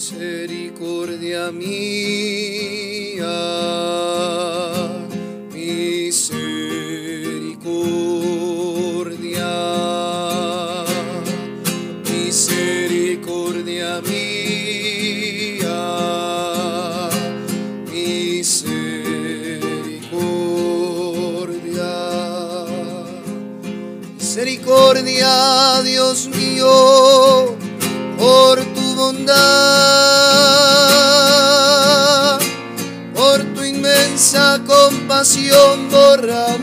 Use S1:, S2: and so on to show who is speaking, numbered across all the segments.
S1: misericordia mía, misericordia, misericordia mía, misericordia, misericordia, Dios mío, por tu bondad, compasión, borra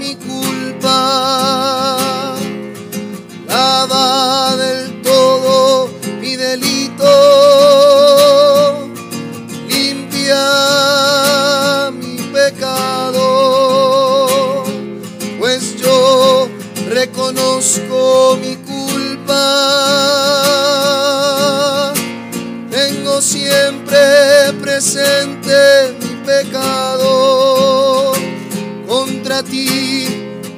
S1: Contra ti,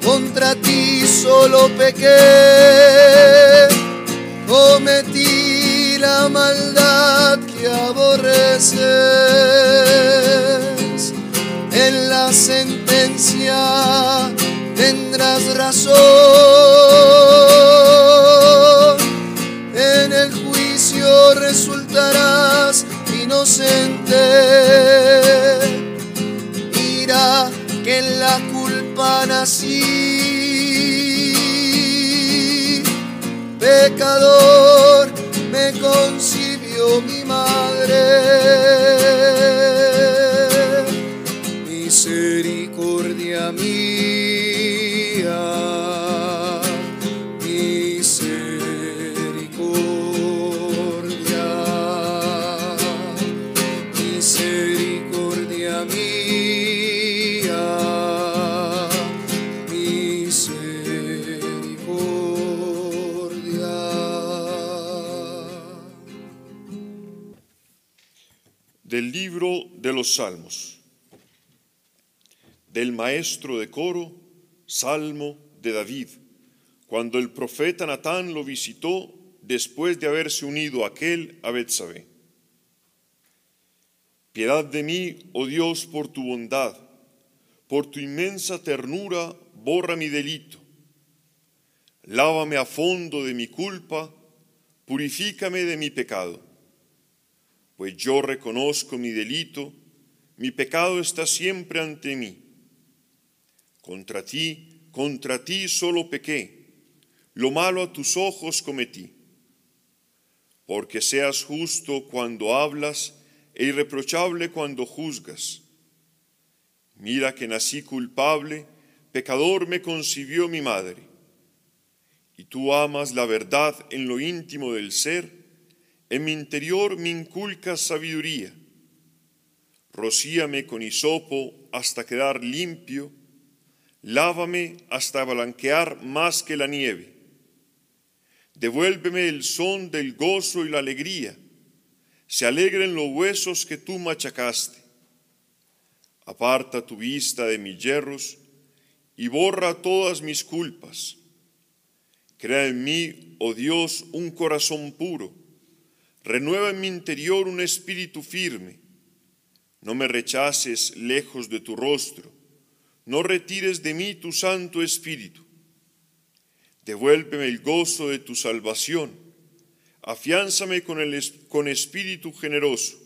S1: contra ti solo pequé. Cometí la maldad que aborreces. En la sentencia tendrás razón. En el juicio resultarás inocente. Mira que en la nací. Pecador me concibió mi madre
S2: Libro de los Salmos. Del maestro de coro, Salmo de David, cuando el profeta Natán lo visitó después de haberse unido aquel a Betsabé. Piedad de mí, oh Dios, por tu bondad, por tu inmensa ternura, borra mi delito. Lávame a fondo de mi culpa, purifícame de mi pecado pues yo reconozco mi delito, mi pecado está siempre ante mí. Contra ti, contra ti solo pequé, lo malo a tus ojos cometí. Porque seas justo cuando hablas e irreprochable cuando juzgas. Mira que nací culpable, pecador me concibió mi madre. Y tú amas la verdad en lo íntimo del ser, en mi interior me inculcas sabiduría. Rocíame con hisopo hasta quedar limpio, lávame hasta blanquear más que la nieve. Devuélveme el son del gozo y la alegría, se alegren los huesos que tú machacaste. Aparta tu vista de mis yerros y borra todas mis culpas. Crea en mí, oh Dios, un corazón puro Renueva en mi interior un espíritu firme. No me rechaces lejos de tu rostro. No retires de mí tu santo espíritu. Devuélveme el gozo de tu salvación. Afiánzame con, el, con espíritu generoso.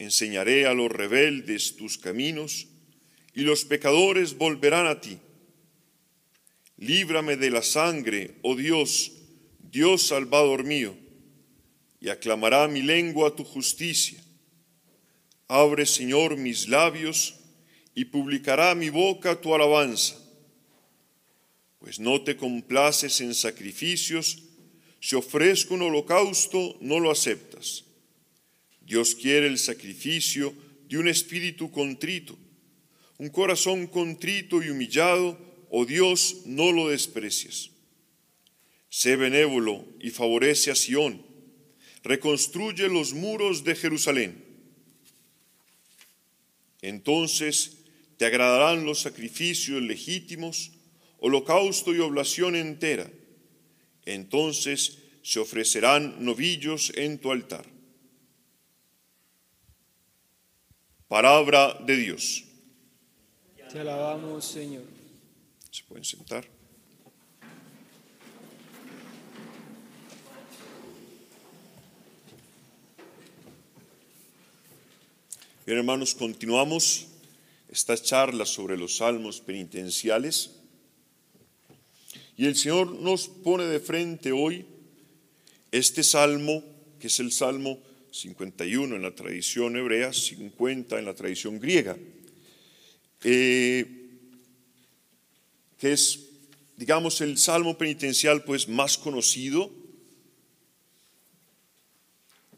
S2: Enseñaré a los rebeldes tus caminos y los pecadores volverán a ti. Líbrame de la sangre, oh Dios, Dios salvador mío y aclamará mi lengua tu justicia. Abre, Señor, mis labios y publicará mi boca tu alabanza. Pues no te complaces en sacrificios, si ofrezco un holocausto, no lo aceptas. Dios quiere el sacrificio de un espíritu contrito, un corazón contrito y humillado, oh Dios, no lo desprecias. Sé benévolo y favorece a Sión reconstruye los muros de Jerusalén. Entonces te agradarán los sacrificios legítimos, holocausto y oblación entera. Entonces se ofrecerán novillos en tu altar. Palabra de Dios.
S3: Te alabamos, Señor.
S2: Se pueden sentar. Bien, hermanos, continuamos esta charla sobre los salmos penitenciales. Y el Señor nos pone de frente hoy este salmo, que es el salmo 51 en la tradición hebrea, 50 en la tradición griega, eh, que es, digamos, el salmo penitencial pues más conocido,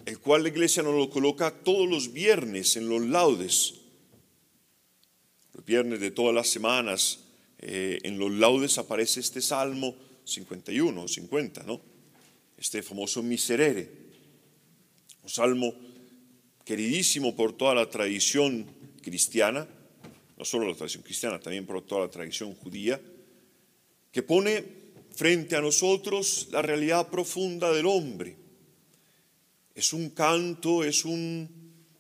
S2: el cual la iglesia nos lo coloca todos los viernes en los laudes, los viernes de todas las semanas, eh, en los laudes aparece este salmo 51 o 50, ¿no? Este famoso miserere, un salmo queridísimo por toda la tradición cristiana, no solo la tradición cristiana, también por toda la tradición judía, que pone frente a nosotros la realidad profunda del hombre. Es un canto, es un,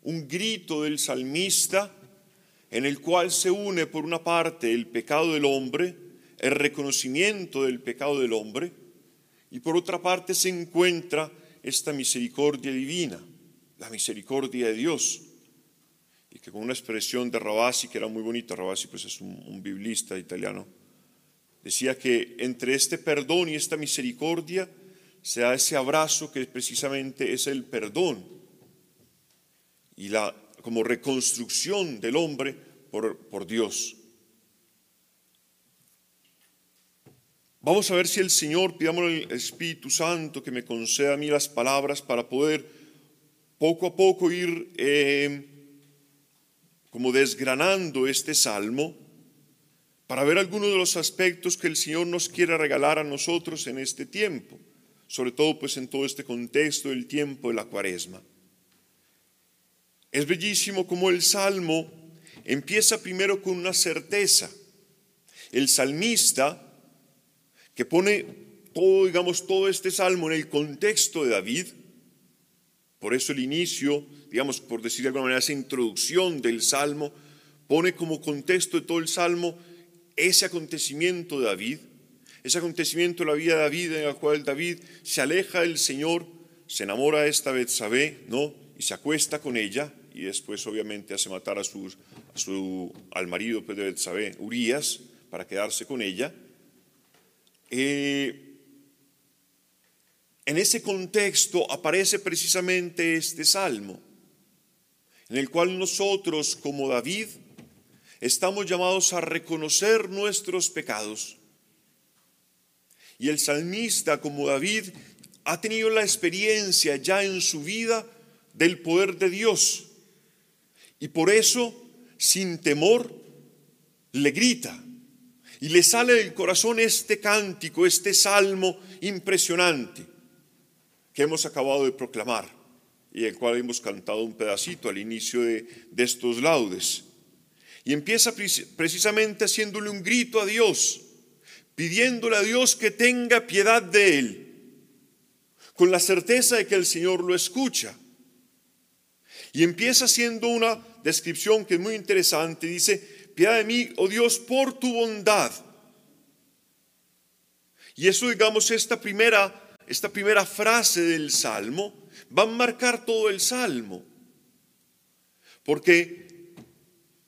S2: un grito del salmista en el cual se une por una parte el pecado del hombre, el reconocimiento del pecado del hombre, y por otra parte se encuentra esta misericordia divina, la misericordia de Dios. Y que con una expresión de Rabasi, que era muy bonita, Rabasi pues es un, un biblista italiano, decía que entre este perdón y esta misericordia se da ese abrazo que precisamente es el perdón y la como reconstrucción del hombre por, por Dios. Vamos a ver si el Señor, pidamos al Espíritu Santo que me conceda a mí las palabras para poder poco a poco ir eh, como desgranando este salmo, para ver algunos de los aspectos que el Señor nos quiere regalar a nosotros en este tiempo, sobre todo pues en todo este contexto del tiempo de la cuaresma. Es bellísimo como el salmo empieza primero con una certeza. El salmista que pone todo, digamos, todo este salmo en el contexto de David. Por eso el inicio, digamos, por decir de alguna manera, esa introducción del salmo, pone como contexto de todo el salmo ese acontecimiento de David, ese acontecimiento la vida de David en el cual David se aleja del Señor, se enamora de esta Betsabé, ¿no? Y se acuesta con ella y después obviamente hace matar a su, a su al marido pues, de Betsabé, Urias, para quedarse con ella. Eh, en ese contexto aparece precisamente este salmo, en el cual nosotros, como David, estamos llamados a reconocer nuestros pecados. Y el salmista, como David, ha tenido la experiencia ya en su vida del poder de Dios. Y por eso, sin temor, le grita, y le sale del corazón este cántico, este salmo impresionante que hemos acabado de proclamar y el cual hemos cantado un pedacito al inicio de, estos laudes. Y empieza precisamente haciéndole un grito a Dios, pidiéndole a Dios que tenga piedad de él, con la certeza de que el Señor lo escucha. Y empieza haciendo una descripción que es muy interesante. Dice, piedad de mí, oh Dios, por tu bondad. Y eso, digamos, esta primera, esta primera frase del Salmo va a marcar todo el Salmo. Porque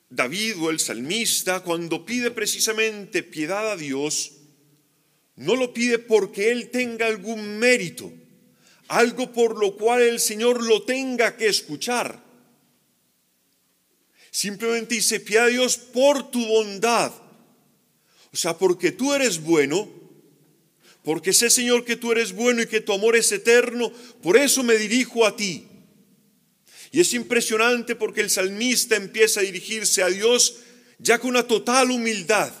S2: David o el salmista, cuando pide precisamente piedad a Dios, no lo pide porque él tenga algún mérito, algo por lo cual el Señor lo tenga que escuchar. Simplemente dice, piedad Dios por tu bondad. O sea, porque tú eres bueno, porque sé Señor que tú eres bueno y que tu amor es eterno, por eso me dirijo a ti. Y es impresionante porque el salmista empieza a dirigirse a Dios ya con una total humildad,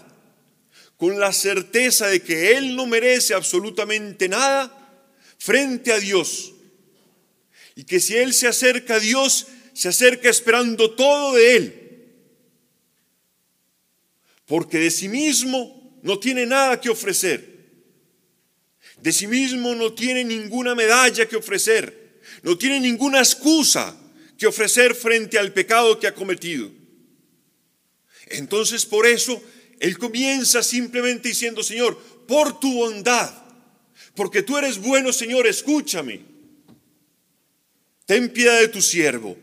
S2: con la certeza de que Él no merece absolutamente nada frente a Dios. Y que si Él se acerca a Dios, se acerca esperando todo de Él. Porque de sí mismo no tiene nada que ofrecer. De sí mismo no tiene ninguna medalla que ofrecer. No tiene ninguna excusa que ofrecer frente al pecado que ha cometido. Entonces por eso él comienza simplemente diciendo, Señor, por tu bondad, porque tú eres bueno, Señor, escúchame. Ten piedad de tu siervo.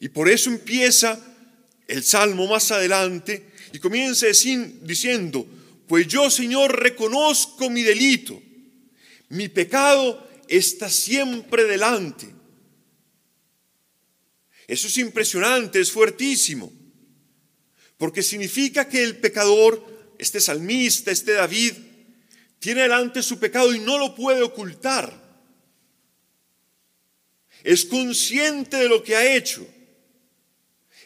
S2: Y por eso empieza el salmo más adelante y comienza diciendo, pues yo, Señor, reconozco mi delito. Mi pecado está siempre delante. Eso es impresionante, es fuertísimo. Porque significa que el pecador, este salmista, este David, tiene delante su pecado y no lo puede ocultar. Es consciente de lo que ha hecho.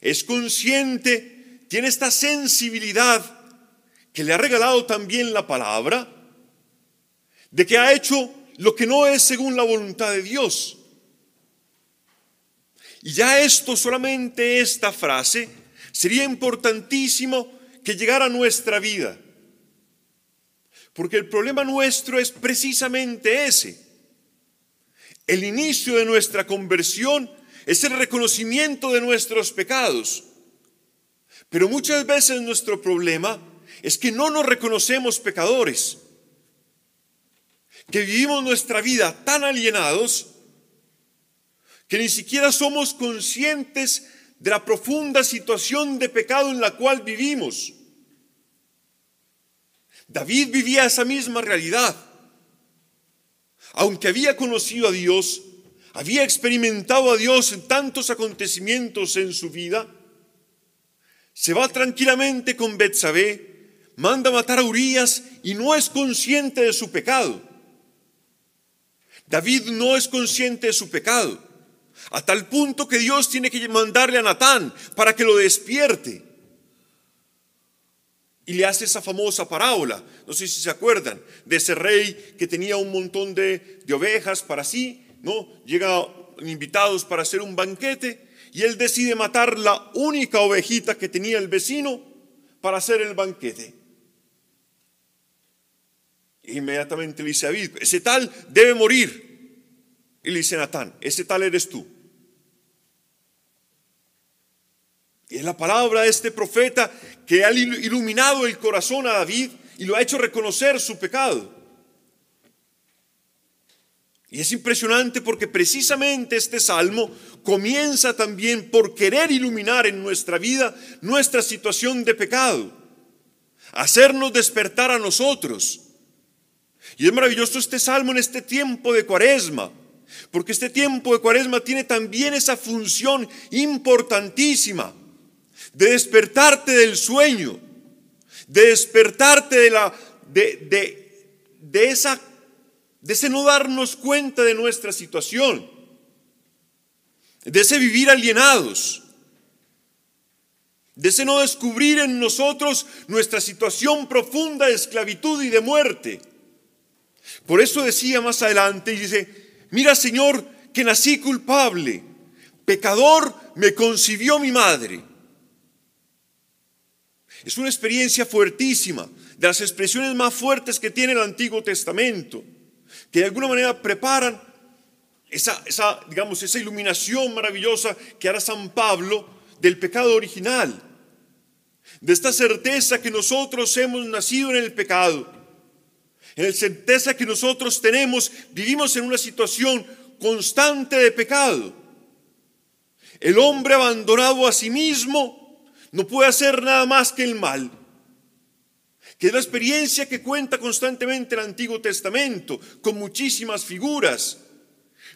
S2: Es consciente, tiene esta sensibilidad que le ha regalado también la palabra, de que ha hecho lo que no es según la voluntad de Dios. Y ya esto, solamente esta frase, sería importantísimo que llegara a nuestra vida. Porque el problema nuestro es precisamente ese. El inicio de nuestra conversión es el reconocimiento de nuestros pecados. Pero muchas veces nuestro problema es que no nos reconocemos pecadores, que vivimos nuestra vida tan alienados que ni siquiera somos conscientes de la profunda situación de pecado en la cual vivimos. David vivía esa misma realidad. Aunque había conocido a Dios, había experimentado a Dios en tantos acontecimientos en su vida, se va tranquilamente con Betsabé, manda matar a Urias y no es consciente de su pecado. David no es consciente de su pecado, a tal punto que Dios tiene que mandarle a Natán para que lo despierte. Y le hace esa famosa parábola, no sé si se acuerdan, de ese rey que tenía un montón de, de ovejas para sí, ¿no? Llega invitados para hacer un banquete y él decide matar la única ovejita que tenía el vecino para hacer el banquete. Inmediatamente le dice a David, ese tal debe morir. Y le dice Natán, ese tal eres tú. Y es la palabra de este profeta que ha iluminado el corazón a David y lo ha hecho reconocer su pecado. Y es impresionante porque precisamente este salmo comienza también por querer iluminar en nuestra vida nuestra situación de pecado, hacernos despertar a nosotros y es maravilloso este salmo en este tiempo de cuaresma, porque este tiempo de cuaresma tiene también esa función importantísima de despertarte del sueño, de despertarte de la de, de, esa de ese no darnos cuenta de nuestra situación, de ese vivir alienados, de ese no descubrir en nosotros nuestra situación profunda de esclavitud y de muerte. Por eso decía más adelante, y dice, mira Señor, que nací culpable, pecador me concibió mi madre. Es una experiencia fuertísima, de las expresiones más fuertes que tiene el Antiguo Testamento, que de alguna manera preparan esa, digamos, esa iluminación maravillosa que hará San Pablo del pecado original, de esta certeza que nosotros hemos nacido en el pecado en la certeza que nosotros tenemos, vivimos en una situación constante de pecado. El hombre abandonado a sí mismo no puede hacer nada más que el mal. Que es la experiencia que cuenta constantemente el Antiguo Testamento, con muchísimas figuras.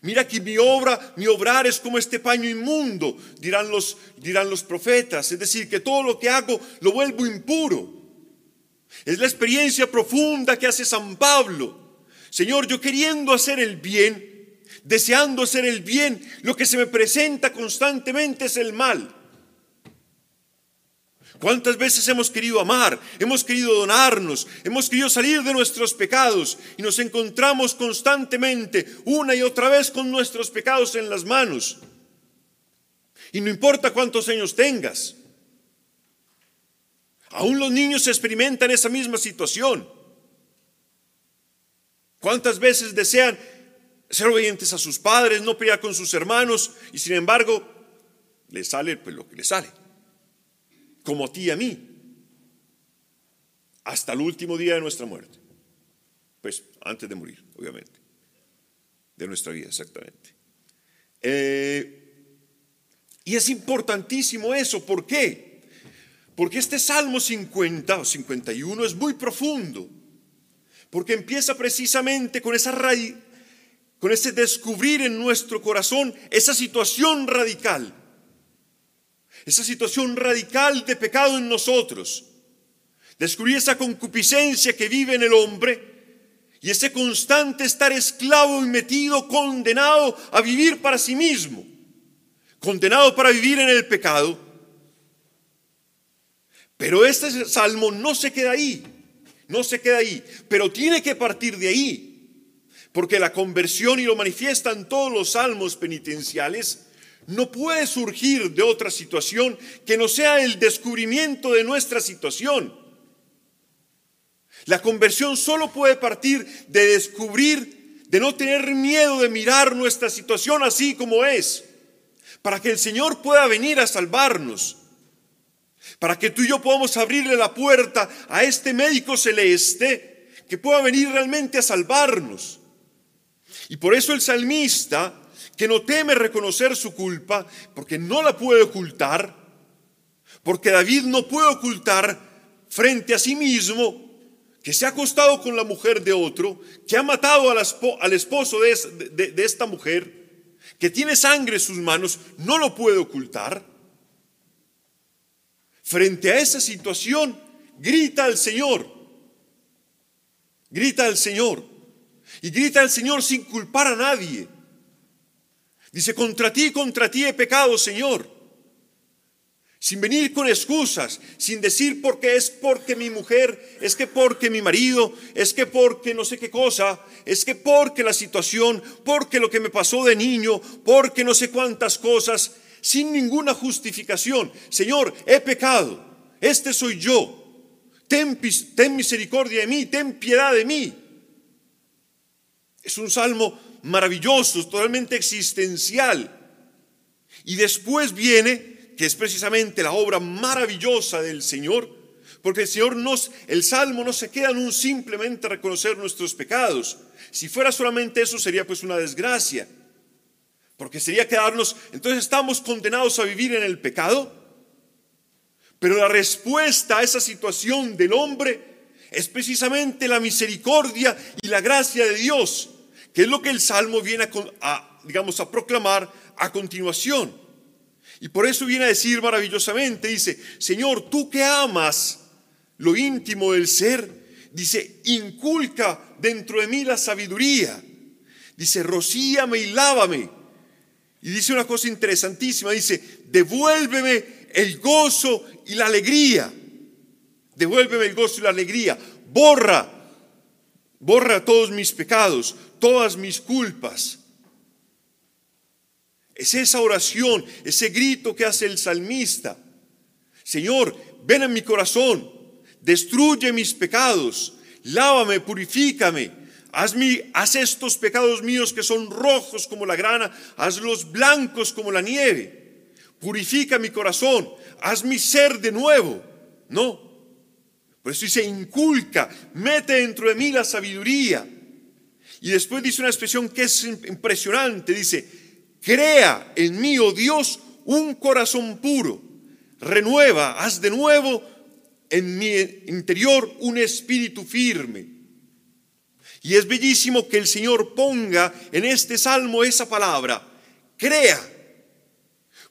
S2: Mira que mi obra, mi obrar es como este paño inmundo, dirán los, dirán los profetas. Es decir, que todo lo que hago lo vuelvo impuro. Es la experiencia profunda que hace San Pablo. Señor, yo queriendo hacer el bien, deseando hacer el bien, lo que se me presenta constantemente es el mal. ¿Cuántas veces hemos querido amar, hemos querido donarnos, hemos querido salir de nuestros pecados y nos encontramos constantemente una y otra vez con nuestros pecados en las manos? Y no importa cuántos años tengas, Aún los niños experimentan esa misma situación. ¿Cuántas veces desean ser obedientes a sus padres, no pelear con sus hermanos, y sin embargo, le sale pues, lo que le sale, como a ti y a mí, hasta el último día de nuestra muerte, pues antes de morir, obviamente, de nuestra vida, exactamente. Eh, y es importantísimo eso, ¿por qué? Porque este Salmo 50 o 51 es muy profundo, porque empieza precisamente con esa raíz, con ese descubrir en nuestro corazón esa situación radical, esa situación radical de pecado en nosotros, descubrir esa concupiscencia que vive en el hombre y ese constante estar esclavo y metido, condenado a vivir para sí mismo condenado para vivir en el pecado. Pero este salmo no se queda ahí, no se queda ahí, pero tiene que partir de ahí, porque la conversión, y lo manifiestan todos los salmos penitenciales, no puede surgir de otra situación que no sea el descubrimiento de nuestra situación. La conversión solo puede partir de descubrir, de no tener miedo de mirar nuestra situación así como es para que el Señor pueda venir a salvarnos, para que tú y yo podamos abrirle la puerta a este médico celeste que pueda venir realmente a salvarnos. Y por eso el salmista, que no teme reconocer su culpa, porque no la puede ocultar, porque David no puede ocultar frente a sí mismo que se ha acostado con la mujer de otro, que ha matado al esposo de, esta mujer, que tiene sangre en sus manos, no lo puede ocultar. Frente a esa situación, grita al Señor. Grita al Señor. Y grita al Señor sin culpar a nadie. Dice, contra ti, contra ti he pecado, Señor sin venir con excusas, sin decir porque es porque mi mujer, es que porque mi marido, es que porque no sé qué cosa, es que porque la situación, porque lo que me pasó de niño, porque no sé cuántas cosas, sin ninguna justificación. Señor, he pecado, este soy yo, ten, ten misericordia de mí, ten piedad de mí. Es un salmo maravilloso, totalmente existencial. Y después viene que es precisamente la obra maravillosa del Señor, porque el Señor nos, el Salmo no se queda en un simplemente reconocer nuestros pecados. Si fuera solamente eso sería pues una desgracia, porque sería quedarnos, entonces estamos condenados a vivir en el pecado. Pero la respuesta a esa situación del hombre es precisamente la misericordia y la gracia de Dios, que es lo que el Salmo viene a digamos, a proclamar a continuación. Y por eso viene a decir maravillosamente, dice, Señor, tú que amas lo íntimo del ser, dice, inculca dentro de mí la sabiduría. Dice, rocíame y lávame. Y dice una cosa interesantísima, dice, devuélveme el gozo y la alegría. Devuélveme el gozo y la alegría. Borra, borra todos mis pecados, todas mis culpas. Es esa oración, ese grito que hace el salmista. Señor, ven en mi corazón, destruye mis pecados, lávame, purifícame. Haz, haz estos pecados míos que son rojos como la grana, hazlos blancos como la nieve. Purifica mi corazón, haz mi ser de nuevo. No. Por eso dice, inculca, mete dentro de mí la sabiduría. Y después dice una expresión que es impresionante, dice, Crea en mí, oh Dios, un corazón puro. Renueva, haz de nuevo en mi interior un espíritu firme. Y es bellísimo que el Señor ponga en este salmo esa palabra, crea.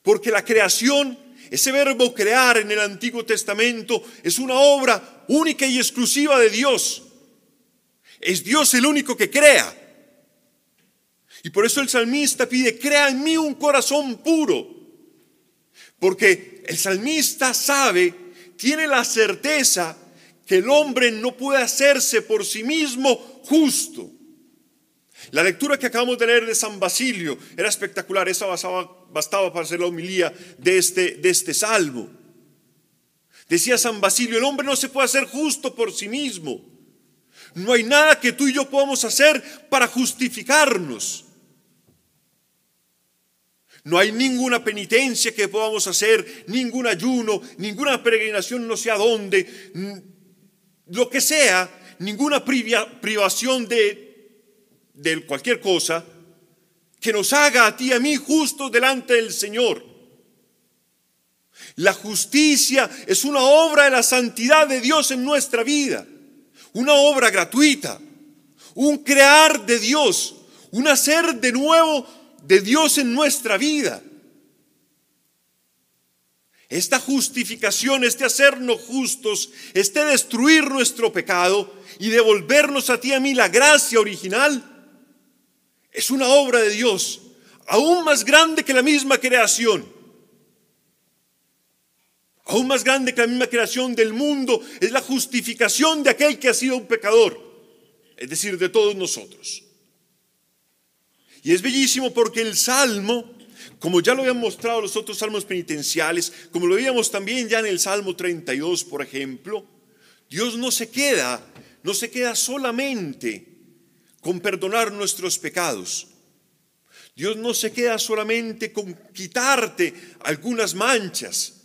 S2: Porque la creación, ese verbo crear en el Antiguo Testamento, es una obra única y exclusiva de Dios. Es Dios el único que crea. Y por eso el salmista pide, crea en mí un corazón puro. Porque el salmista sabe, tiene la certeza que el hombre no puede hacerse por sí mismo justo. La lectura que acabamos de leer de San Basilio era espectacular, esa bastaba, para hacer la homilía de este, de este salmo. Decía San Basilio, el hombre no se puede hacer justo por sí mismo. No hay nada que tú y yo podamos hacer para justificarnos. No hay ninguna penitencia que podamos hacer, ningún ayuno, ninguna peregrinación no sé a dónde, lo que sea, ninguna privación de, de cualquier cosa que nos haga a ti y a mí justos delante del Señor. La justicia es una obra de la santidad de Dios en nuestra vida, una obra gratuita, un crear de Dios, un hacer de nuevo de Dios en nuestra vida. Esta justificación, este hacernos justos, este destruir nuestro pecado y devolvernos a ti a mí la gracia original, es una obra de Dios, aún más grande que la misma creación. Aún más grande que la misma creación del mundo es la justificación de aquel que ha sido un pecador, es decir, de todos nosotros. Y es bellísimo porque el Salmo, como ya lo habían mostrado los otros salmos penitenciales, como lo veíamos también ya en el Salmo 32, por ejemplo, Dios no se queda, no se queda solamente con perdonar nuestros pecados. Dios no se queda solamente con quitarte algunas manchas,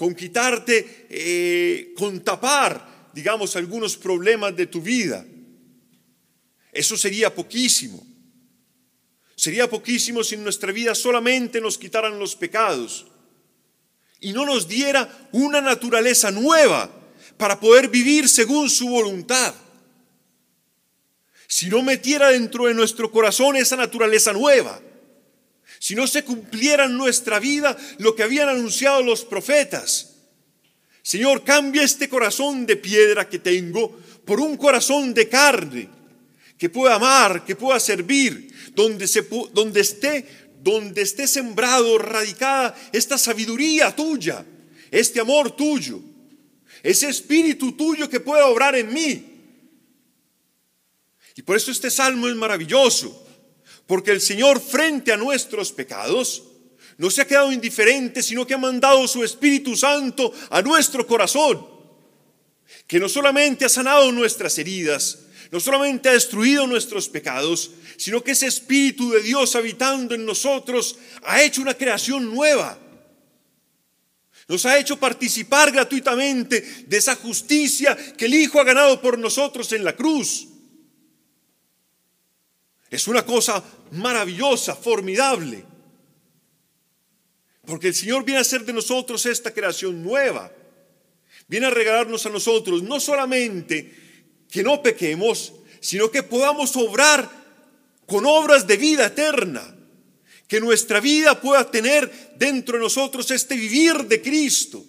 S2: con quitarte, eh, con tapar, digamos, algunos problemas de tu vida. Eso sería poquísimo. Sería poquísimo si en nuestra vida solamente nos quitaran los pecados y no nos diera una naturaleza nueva para poder vivir según su voluntad. Si no metiera dentro de nuestro corazón esa naturaleza nueva, si no se cumpliera en nuestra vida lo que habían anunciado los profetas. Señor, cambia este corazón de piedra que tengo por un corazón de carne que pueda amar, que pueda servir, donde, se, donde, esté, donde esté sembrado, radicada esta sabiduría tuya, este amor tuyo, ese espíritu tuyo que pueda obrar en mí. Y por eso este salmo es maravilloso, porque el Señor frente a nuestros pecados no se ha quedado indiferente, sino que ha mandado su Espíritu Santo a nuestro corazón, que no solamente ha sanado nuestras heridas, no solamente ha destruido nuestros pecados, sino que ese Espíritu de Dios habitando en nosotros ha hecho una creación nueva. Nos ha hecho participar gratuitamente de esa justicia que el Hijo ha ganado por nosotros en la cruz. Es una cosa maravillosa, formidable. Porque el Señor viene a hacer de nosotros esta creación nueva. Viene a regalarnos a nosotros no solamente que no pequemos, sino que podamos obrar con obras de vida eterna. Que nuestra vida pueda tener dentro de nosotros este vivir de Cristo.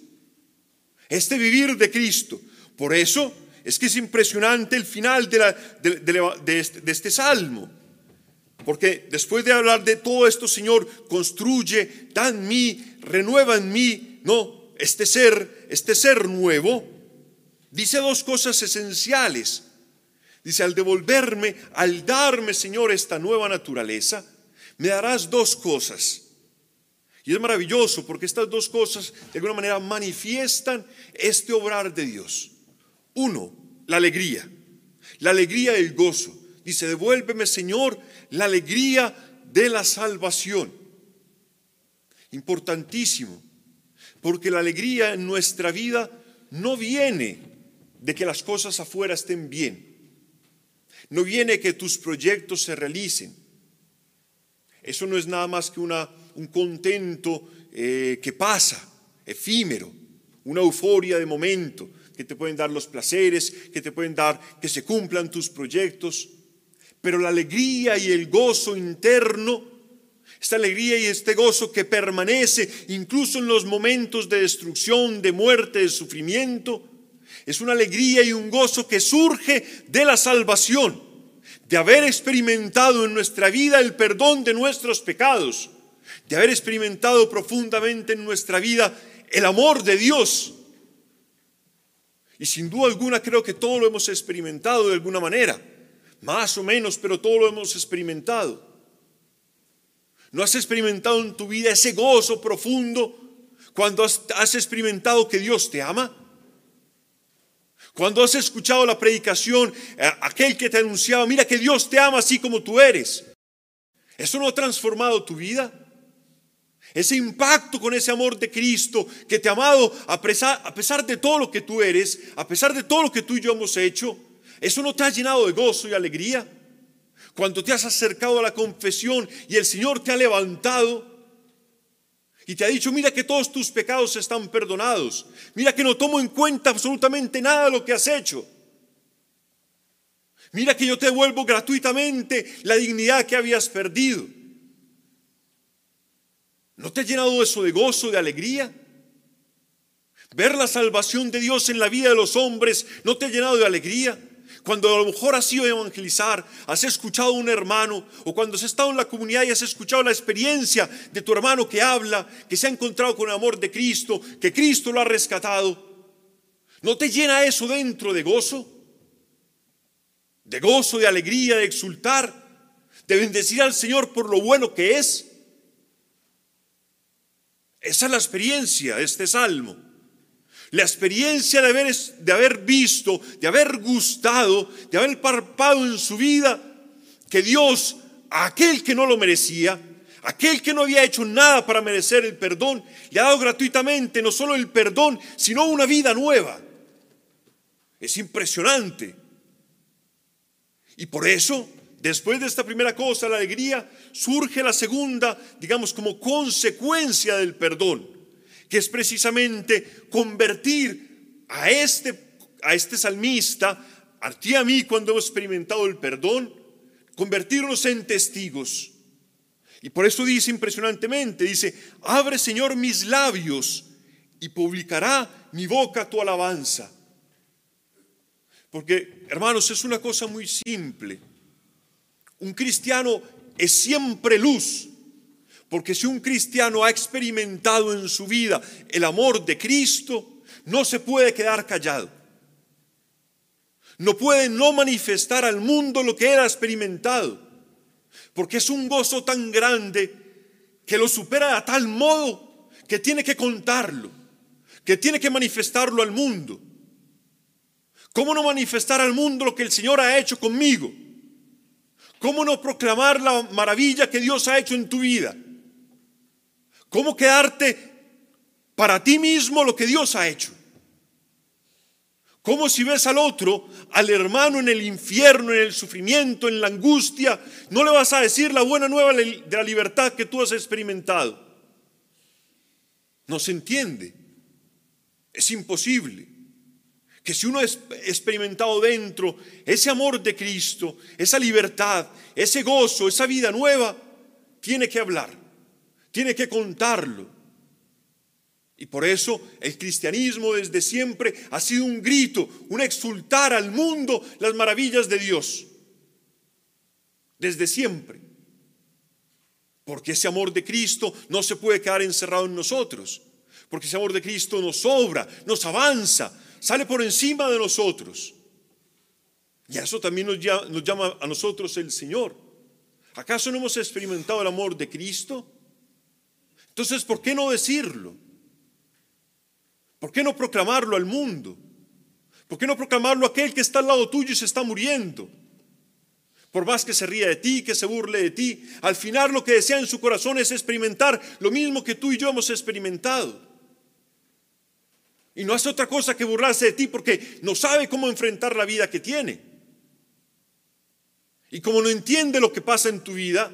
S2: Este vivir de Cristo. Por eso es que es impresionante el final de, este, este salmo. Porque después de hablar de todo esto, Señor, construye, da en mí, renueva en mí, no, este ser, este ser nuevo, dice dos cosas esenciales. Dice, al devolverme, al darme, Señor, esta nueva naturaleza, me darás dos cosas. Y es maravilloso porque estas dos cosas de alguna manera manifiestan este obrar de Dios. Uno, la alegría, la alegría y el gozo. Dice, devuélveme, Señor, la alegría de la salvación. Importantísimo, porque la alegría en nuestra vida no viene de que las cosas afuera estén bien, no viene que tus proyectos se realicen. Eso no es nada más que una, un contento eh, que pasa, efímero, una euforia de momento, que te pueden dar los placeres, que te pueden dar que se cumplan tus proyectos pero la alegría y el gozo interno, esta alegría y este gozo que permanece incluso en los momentos de destrucción, de muerte, de sufrimiento, es una alegría y un gozo que surge de la salvación, de haber experimentado en nuestra vida el perdón de nuestros pecados, de haber experimentado profundamente en nuestra vida el amor de Dios. Y sin duda alguna creo que todo lo hemos experimentado de alguna manera más o menos, pero todo lo hemos experimentado. ¿No has experimentado en tu vida ese gozo profundo cuando has, experimentado que Dios te ama? Cuando has escuchado la predicación, eh, aquel que te anunciaba, mira que Dios te ama así como tú eres. ¿Eso no ha transformado tu vida? Ese impacto con ese amor de Cristo que te ha amado a pesar, a pesar de todo lo que tú eres, a pesar de todo lo que tú y yo hemos hecho, eso no te ha llenado de gozo y alegría. Cuando te has acercado a la confesión y el Señor te ha levantado y te ha dicho, mira que todos tus pecados están perdonados, mira que no tomo en cuenta absolutamente nada de lo que has hecho. Mira que yo te devuelvo gratuitamente la dignidad que habías perdido. ¿No te ha llenado eso de gozo, de alegría? Ver la salvación de Dios en la vida de los hombres no te ha llenado de alegría. Cuando a lo mejor has ido a evangelizar, has escuchado a un hermano, o cuando has estado en la comunidad y has escuchado la experiencia de tu hermano que habla, que se ha encontrado con el amor de Cristo, que Cristo lo ha rescatado, ¿no te llena eso dentro de gozo? De gozo, de alegría, de exultar, de bendecir al Señor por lo bueno que es. Esa es la experiencia de este salmo. La experiencia de haber, de haber visto, de haber gustado, de haber parpado en su vida que Dios, a aquel que no lo merecía, aquel que no había hecho nada para merecer el perdón, le ha dado gratuitamente no solo el perdón, sino una vida nueva. Es impresionante. Y por eso, después de esta primera cosa, la alegría, surge la segunda, digamos, como consecuencia del perdón que es precisamente convertir a este, a este salmista, a ti y a mí cuando hemos experimentado el perdón, convertirnos en testigos. Y por eso dice impresionantemente, dice, abre Señor mis labios y publicará mi boca tu alabanza. Porque, hermanos, es una cosa muy simple. Un cristiano es siempre luz, porque si un cristiano ha experimentado en su vida el amor de Cristo, no se puede quedar callado. No puede no manifestar al mundo lo que él ha experimentado, porque es un gozo tan grande que lo supera a tal modo que tiene que contarlo, que tiene que manifestarlo al mundo. ¿Cómo no manifestar al mundo lo que el Señor ha hecho conmigo? ¿Cómo no proclamar la maravilla que Dios ha hecho en tu vida? ¿Cómo quedarte para ti mismo lo que Dios ha hecho? ¿Cómo si ves al otro, al hermano en el infierno, en el sufrimiento, en la angustia, no le vas a decir la buena nueva de la libertad que tú has experimentado? No se entiende. Es imposible que si uno ha experimentado dentro ese amor de Cristo, esa libertad, ese gozo, esa vida nueva, tiene que hablar tiene que contarlo. Y por eso el cristianismo desde siempre ha sido un grito, un exultar al mundo las maravillas de Dios. Desde siempre. Porque ese amor de Cristo no se puede quedar encerrado en nosotros. Porque ese amor de Cristo nos sobra, nos avanza, sale por encima de nosotros. Y a eso también nos llama, nos llama a nosotros el Señor. ¿Acaso no hemos experimentado el amor de Cristo? Entonces, ¿por qué no decirlo? ¿Por qué no proclamarlo al mundo? ¿Por qué no proclamarlo a aquel que está al lado tuyo y se está muriendo? Por más que se ría de ti, que se burle de ti, al final lo que desea en su corazón es experimentar lo mismo que tú y yo hemos experimentado. Y no hace otra cosa que burlarse de ti porque no sabe cómo enfrentar la vida que tiene. Y como no entiende lo que pasa en tu vida,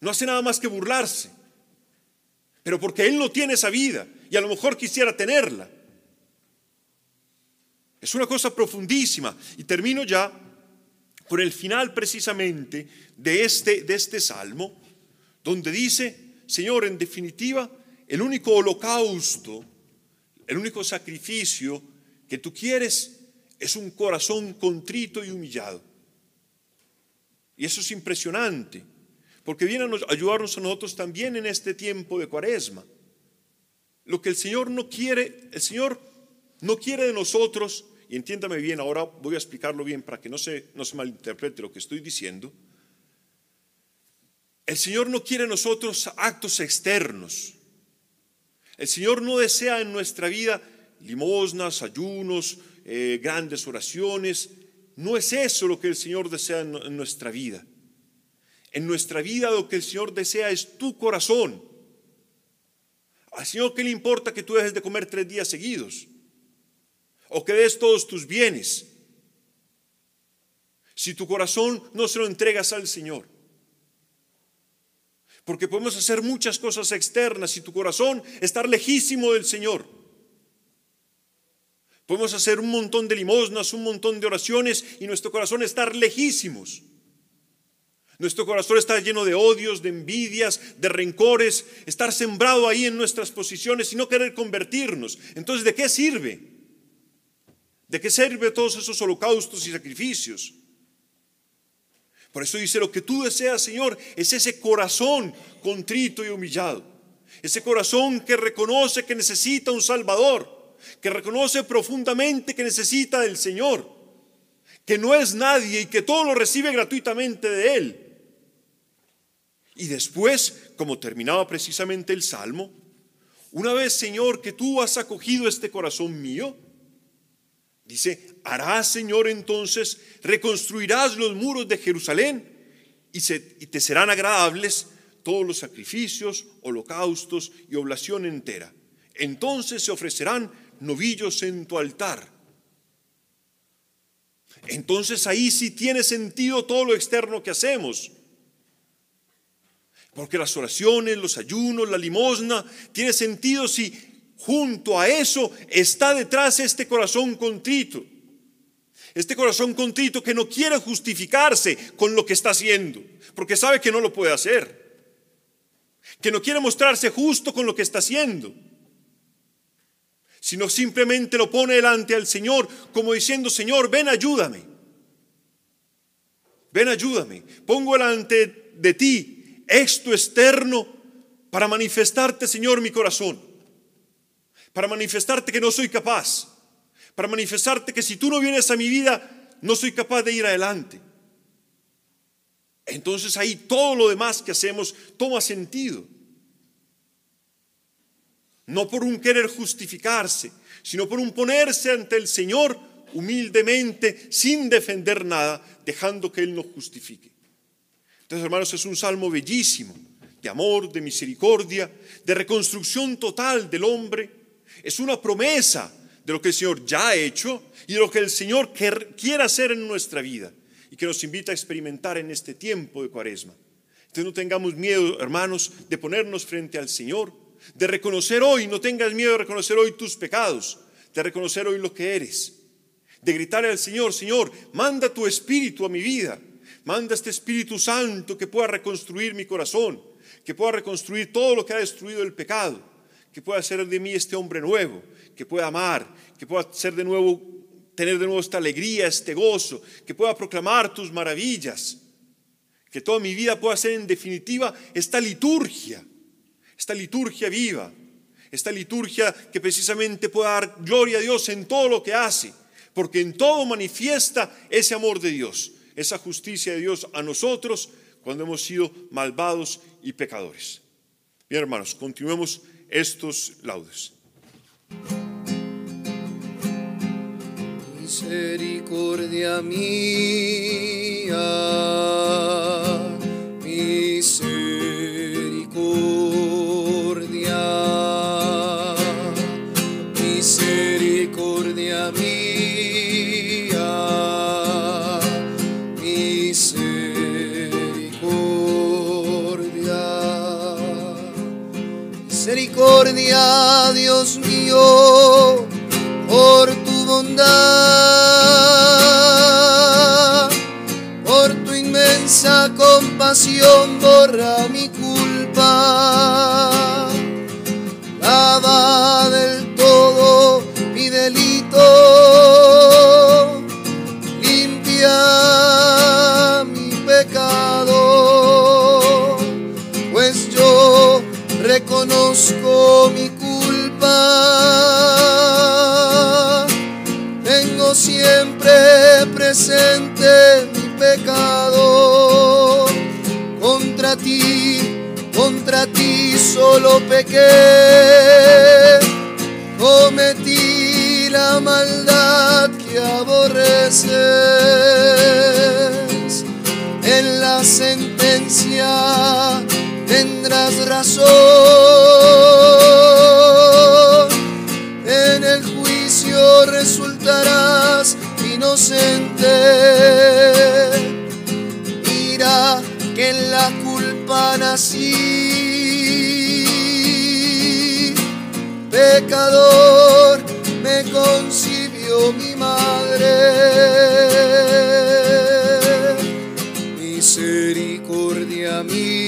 S2: no hace nada más que burlarse pero porque Él no tiene esa vida y a lo mejor quisiera tenerla. Es una cosa profundísima. Y termino ya con el final precisamente de este, de este salmo, donde dice, Señor, en definitiva, el único holocausto, el único sacrificio que tú quieres es un corazón contrito y humillado. Y eso es impresionante porque viene a ayudarnos a nosotros también en este tiempo de cuaresma. Lo que el Señor no quiere, el Señor no quiere de nosotros, y entiéndame bien, ahora voy a explicarlo bien para que no se, no se malinterprete lo que estoy diciendo. El Señor no quiere de nosotros actos externos. El Señor no desea en nuestra vida limosnas, ayunos, eh, grandes oraciones. No es eso lo que el Señor desea en nuestra vida. En nuestra vida lo que el Señor desea es tu corazón, Al Señor, ¿qué le importa que tú dejes de comer tres días seguidos? O que des todos tus bienes. Si tu corazón no se lo entregas al Señor. Porque podemos hacer muchas cosas externas y tu corazón estar lejísimo del Señor. Podemos hacer un montón de limosnas, un montón de oraciones y nuestro corazón estar lejísimos. Nuestro corazón está lleno de odios, de envidias, de rencores, estar sembrado ahí en nuestras posiciones y no querer convertirnos. Entonces, ¿de qué sirve? ¿De qué sirve todos esos holocaustos y sacrificios? Por eso dice, lo que tú deseas, Señor, es ese corazón contrito y humillado. Ese corazón que reconoce que necesita un Salvador que reconoce profundamente que necesita del Señor, que no es nadie y que todo lo recibe gratuitamente de Él. Y después, como terminaba precisamente el Salmo, una vez, Señor, que tú has acogido este corazón mío, dice, harás, Señor, entonces, reconstruirás los muros de Jerusalén y, y te serán agradables todos los sacrificios, holocaustos y oblación entera. Entonces se ofrecerán novillos en tu altar. Entonces ahí sí tiene sentido todo lo externo que hacemos. Porque las oraciones, los ayunos, la limosna, tiene sentido si junto a eso está detrás este corazón contrito. Este corazón contrito que no quiere justificarse con lo que está haciendo, porque sabe que no lo puede hacer. Que no quiere mostrarse justo con lo que está haciendo sino simplemente lo pone delante al Señor como diciendo, Señor, ven ayúdame. Ven ayúdame. Pongo delante de ti esto externo para manifestarte, Señor, mi corazón. Para manifestarte que no soy capaz. Para manifestarte que si tú no vienes a mi vida, no soy capaz de ir adelante. Entonces ahí todo lo demás que hacemos toma sentido no por un querer justificarse, sino por un ponerse ante el Señor humildemente, sin defender nada, dejando que Él nos justifique. Entonces, hermanos, es un salmo bellísimo, de amor, de misericordia, de reconstrucción total del hombre. Es una promesa de lo que el Señor ya ha hecho y de lo que el Señor quiere hacer en nuestra vida y que nos invita a experimentar en este tiempo de cuaresma. Entonces no tengamos miedo, hermanos, de ponernos frente al Señor de reconocer hoy, no tengas miedo de reconocer hoy tus pecados, de reconocer hoy lo que eres, de gritarle al Señor, Señor, manda tu espíritu a mi vida, manda este Espíritu Santo que pueda reconstruir mi corazón, que pueda reconstruir todo lo que ha destruido el pecado, que pueda hacer de mí este hombre nuevo, que pueda amar, que pueda ser de nuevo, tener de nuevo esta alegría, este gozo, que pueda proclamar tus maravillas, que toda mi vida pueda ser en definitiva esta liturgia esta liturgia viva, esta liturgia que precisamente pueda dar gloria a Dios en todo lo que hace, porque en todo manifiesta ese amor de Dios, esa justicia de Dios a nosotros cuando hemos sido malvados y pecadores. Bien, hermanos, continuemos estos laudes.
S1: Misericordia mía, Dios mío, por tu bondad, por tu inmensa compasión, borra contra ti solo pequé, cometí la maldad que aborreces. En la sentencia tendrás razón, en el juicio resultarás inocente. Mira que en la pan así. Pecador me concibió mi madre. Misericordia mía.